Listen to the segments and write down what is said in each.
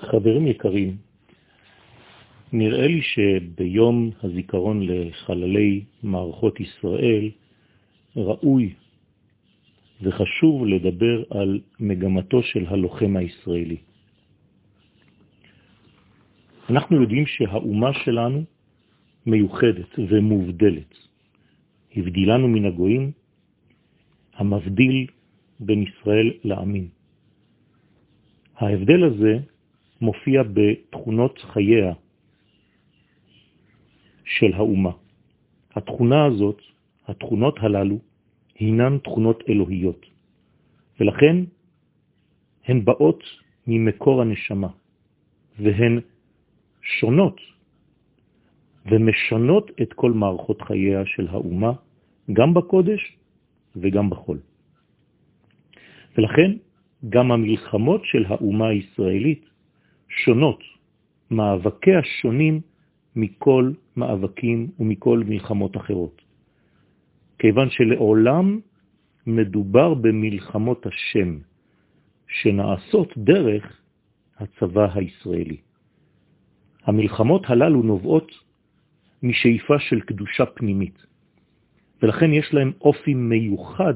חברים יקרים, נראה לי שביום הזיכרון לחללי מערכות ישראל ראוי וחשוב לדבר על מגמתו של הלוחם הישראלי. אנחנו יודעים שהאומה שלנו מיוחדת ומובדלת. הבדילנו מן הגויים, המבדיל בין ישראל לעמים. ההבדל הזה מופיע בתכונות חייה של האומה. התכונה הזאת, התכונות הללו, הינן תכונות אלוהיות, ולכן הן באות ממקור הנשמה, והן שונות ומשנות את כל מערכות חייה של האומה, גם בקודש וגם בחול. ולכן גם המלחמות של האומה הישראלית שונות, מאבקיה שונים מכל מאבקים ומכל מלחמות אחרות. כיוון שלעולם מדובר במלחמות השם, שנעשות דרך הצבא הישראלי. המלחמות הללו נובעות משאיפה של קדושה פנימית, ולכן יש להם אופי מיוחד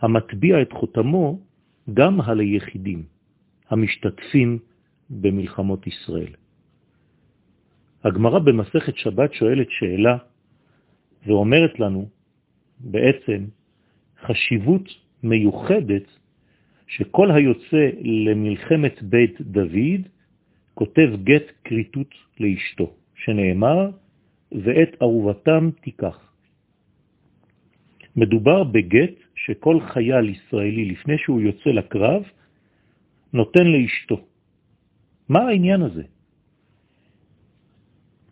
המטביע את חותמו גם על היחידים המשתתפים במלחמות ישראל. הגמרא במסכת שבת שואלת שאלה ואומרת לנו בעצם חשיבות מיוחדת שכל היוצא למלחמת בית דוד כותב גט קריטות לאשתו, שנאמר, ואת ערובתם תיקח. מדובר בגט שכל חייל ישראלי לפני שהוא יוצא לקרב נותן לאשתו. מה העניין הזה?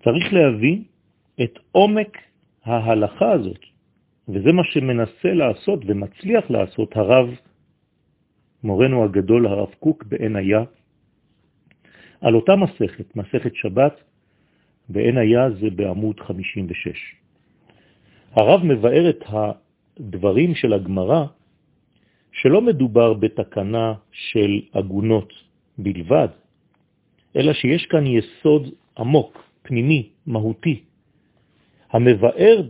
צריך להבין את עומק ההלכה הזאת, וזה מה שמנסה לעשות ומצליח לעשות הרב, מורנו הגדול, הרב קוק בעין על אותה מסכת, מסכת שבת, בעין היה זה בעמוד 56. הרב מבאר את הדברים של הגמרה, שלא מדובר בתקנה של אגונות בלבד, אלא שיש כאן יסוד עמוק, פנימי, מהותי, המבאר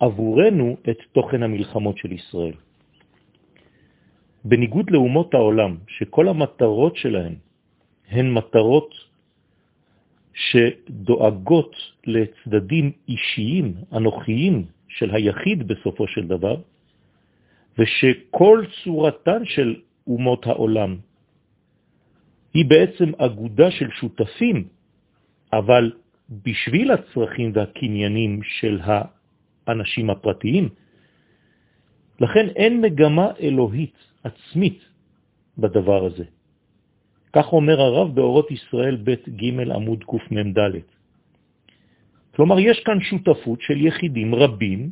עבורנו את תוכן המלחמות של ישראל. בניגוד לאומות העולם, שכל המטרות שלהן הן מטרות שדואגות לצדדים אישיים, אנוכיים של היחיד בסופו של דבר, ושכל צורתן של אומות העולם היא בעצם אגודה של שותפים, אבל בשביל הצרכים והקניינים של האנשים הפרטיים. לכן אין מגמה אלוהית עצמית בדבר הזה. כך אומר הרב באורות ישראל ב' ג' עמוד קמ"ד. כלומר, יש כאן שותפות של יחידים רבים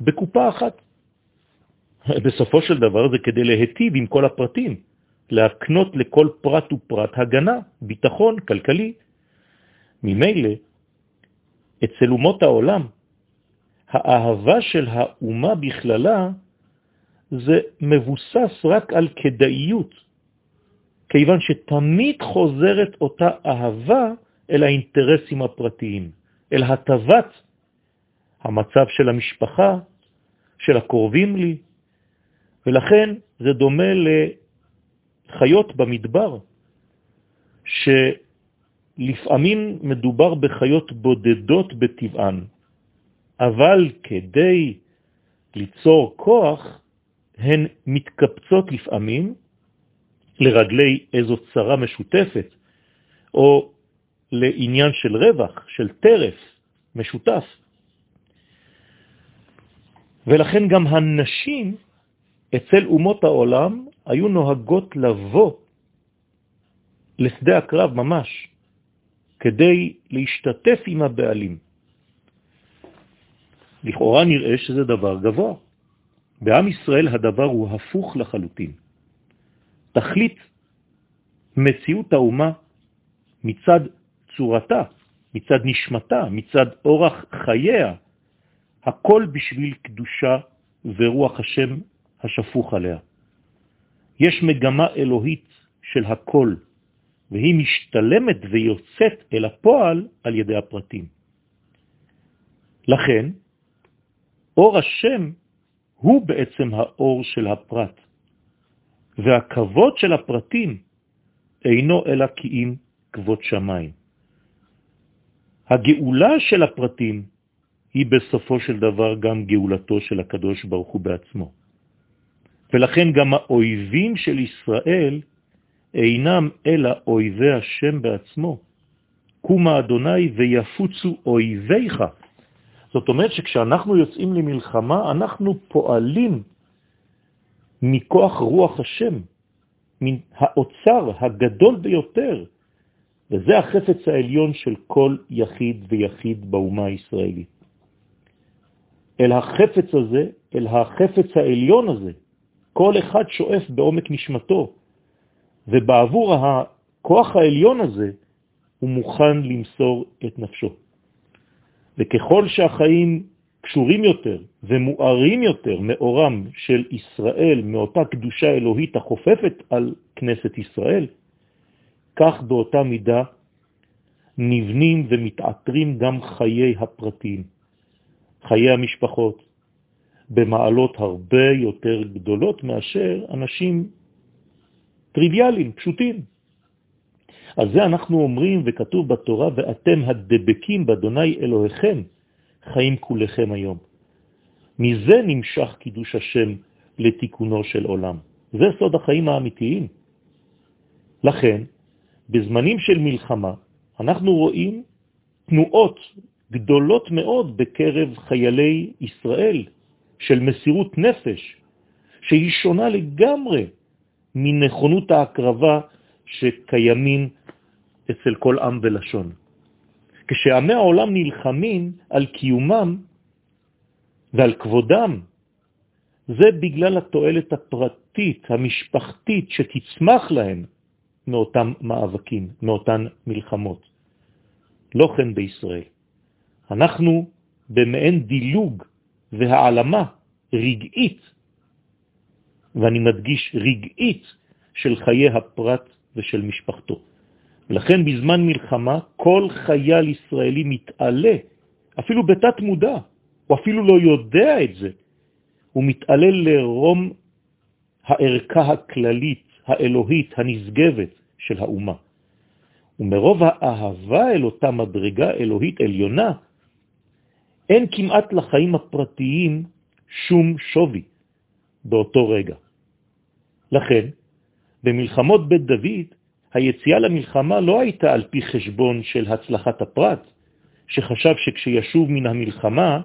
בקופה אחת. בסופו של דבר זה כדי להטיב עם כל הפרטים, להקנות לכל פרט ופרט הגנה, ביטחון, כלכלי. ממילא, אצל אומות העולם, האהבה של האומה בכללה זה מבוסס רק על כדאיות, כיוון שתמיד חוזרת אותה אהבה אל האינטרסים הפרטיים, אל הטבת המצב של המשפחה, של הקרובים לי, ולכן זה דומה לחיות במדבר, שלפעמים מדובר בחיות בודדות בטבען, אבל כדי ליצור כוח, הן מתקפצות לפעמים לרגלי איזו צרה משותפת, או לעניין של רווח, של טרף משותף. ולכן גם הנשים אצל אומות העולם היו נוהגות לבוא לשדה הקרב ממש, כדי להשתתף עם הבעלים. לכאורה נראה שזה דבר גבוה. בעם ישראל הדבר הוא הפוך לחלוטין. תכלית מציאות האומה מצד צורתה, מצד נשמתה, מצד אורח חייה, הכל בשביל קדושה ורוח השם השפוך עליה. יש מגמה אלוהית של הכל, והיא משתלמת ויוצאת אל הפועל על ידי הפרטים. לכן, אור השם הוא בעצם האור של הפרט, והכבוד של הפרטים אינו אלא כי אם כבוד שמיים. הגאולה של הפרטים היא בסופו של דבר גם גאולתו של הקדוש ברוך הוא בעצמו. ולכן גם האויבים של ישראל אינם אלא אויבי השם בעצמו. קומה אדוני ויפוצו אויביך. זאת אומרת שכשאנחנו יוצאים למלחמה, אנחנו פועלים מכוח רוח השם, מן האוצר הגדול ביותר, וזה החפץ העליון של כל יחיד ויחיד באומה הישראלית. אל החפץ הזה, אל החפץ העליון הזה, כל אחד שואף בעומק נשמתו, ובעבור הכוח העליון הזה הוא מוכן למסור את נפשו. וככל שהחיים קשורים יותר ומוארים יותר מאורם של ישראל, מאותה קדושה אלוהית החופפת על כנסת ישראל, כך באותה מידה נבנים ומתעטרים גם חיי הפרטים, חיי המשפחות, במעלות הרבה יותר גדולות מאשר אנשים טריוויאליים, פשוטים. על זה אנחנו אומרים, וכתוב בתורה, ואתם הדבקים באדוני אלוהיכם, חיים כולכם היום. מזה נמשך קידוש השם לתיקונו של עולם. זה סוד החיים האמיתיים. לכן, בזמנים של מלחמה, אנחנו רואים תנועות גדולות מאוד בקרב חיילי ישראל של מסירות נפש, שהיא שונה לגמרי מנכונות ההקרבה שקיימים אצל כל עם ולשון. כשעמי העולם נלחמים על קיומם ועל כבודם, זה בגלל התועלת הפרטית, המשפחתית, שתצמח להם מאותם מאבקים, מאותן מלחמות. לא כן בישראל. אנחנו במעין דילוג והעלמה רגעית, ואני מדגיש רגעית, של חיי הפרט ושל משפחתו. לכן בזמן מלחמה כל חייל ישראלי מתעלה, אפילו בתת מודע, הוא אפילו לא יודע את זה, הוא מתעלה לרום הערכה הכללית, האלוהית, הנשגבת של האומה. ומרוב האהבה אל אותה מדרגה אלוהית עליונה, אין כמעט לחיים הפרטיים שום שווי באותו רגע. לכן, במלחמות בית דוד, היציאה למלחמה לא הייתה על פי חשבון של הצלחת הפרט, שחשב שכשישוב מן המלחמה,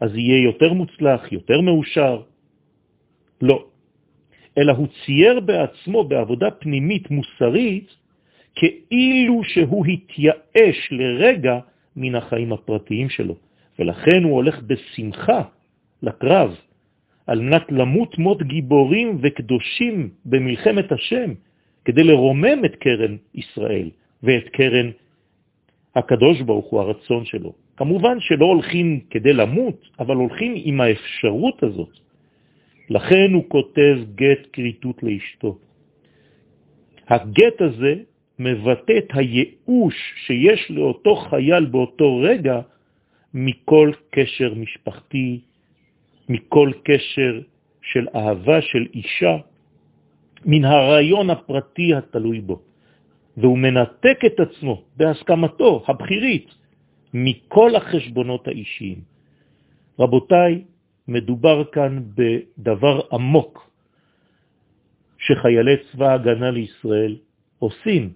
אז יהיה יותר מוצלח, יותר מאושר. לא. אלא הוא צייר בעצמו בעבודה פנימית מוסרית, כאילו שהוא התייאש לרגע מן החיים הפרטיים שלו. ולכן הוא הולך בשמחה לקרב, על מנת למות מות גיבורים וקדושים במלחמת השם, כדי לרומם את קרן ישראל ואת קרן הקדוש ברוך הוא, הרצון שלו. כמובן שלא הולכים כדי למות, אבל הולכים עם האפשרות הזאת. לכן הוא כותב גט קריטות לאשתו. הגט הזה מבטא את הייאוש שיש לאותו חייל באותו רגע מכל קשר משפחתי, מכל קשר של אהבה של אישה, מן הרעיון הפרטי התלוי בו. והוא מנתק את עצמו בהסכמתו הבחירית מכל החשבונות האישיים. רבותיי, מדובר כאן בדבר עמוק שחיילי צבא ההגנה לישראל עושים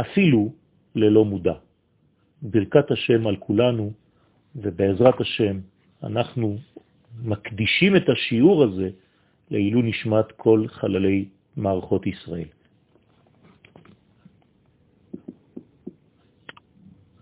אפילו ללא מודע. ברכת השם על כולנו, ובעזרת השם אנחנו מקדישים את השיעור הזה לעילוי נשמת כל חללי מערכות ישראל.